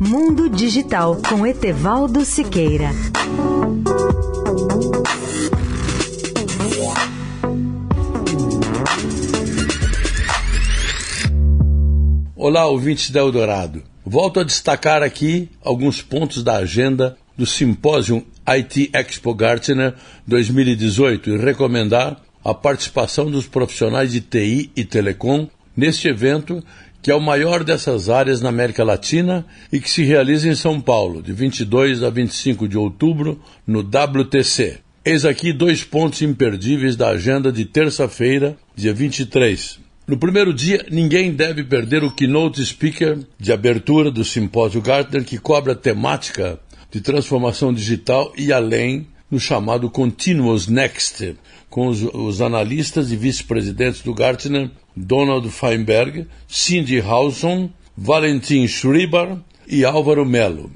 Mundo Digital com Etevaldo Siqueira. Olá, ouvintes da Eldorado. Volto a destacar aqui alguns pontos da agenda do Simpósio IT Expo Gartner 2018 e recomendar a participação dos profissionais de TI e telecom neste evento, que é o maior dessas áreas na América Latina e que se realiza em São Paulo, de 22 a 25 de outubro, no WTC. Eis aqui dois pontos imperdíveis da agenda de terça-feira, dia 23. No primeiro dia, ninguém deve perder o keynote speaker de abertura do simpósio Gartner, que cobre a temática de transformação digital e além no chamado Continuous Next, com os, os analistas e vice-presidentes do Gartner, Donald Feinberg, Cindy Hauson, Valentin Schreiber e Álvaro Melo.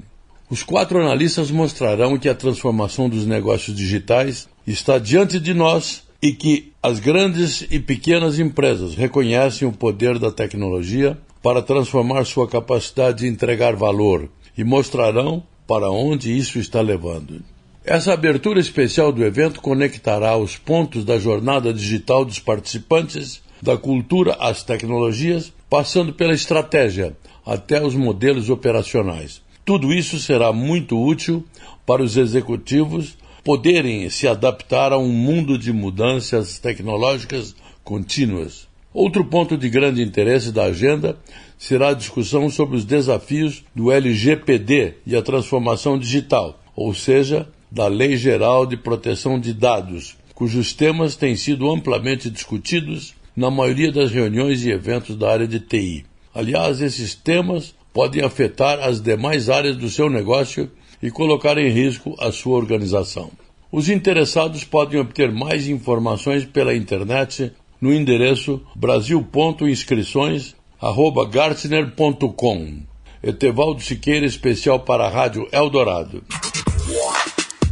Os quatro analistas mostrarão que a transformação dos negócios digitais está diante de nós e que as grandes e pequenas empresas reconhecem o poder da tecnologia para transformar sua capacidade de entregar valor e mostrarão para onde isso está levando. Essa abertura especial do evento conectará os pontos da jornada digital dos participantes, da cultura às tecnologias, passando pela estratégia até os modelos operacionais. Tudo isso será muito útil para os executivos poderem se adaptar a um mundo de mudanças tecnológicas contínuas. Outro ponto de grande interesse da agenda será a discussão sobre os desafios do LGPD e a transformação digital, ou seja, da Lei Geral de Proteção de Dados, cujos temas têm sido amplamente discutidos na maioria das reuniões e eventos da área de TI. Aliás, esses temas podem afetar as demais áreas do seu negócio e colocar em risco a sua organização. Os interessados podem obter mais informações pela internet no endereço brasil.inscrições@gartner.com. Etevaldo Siqueira, especial para a Rádio Eldorado.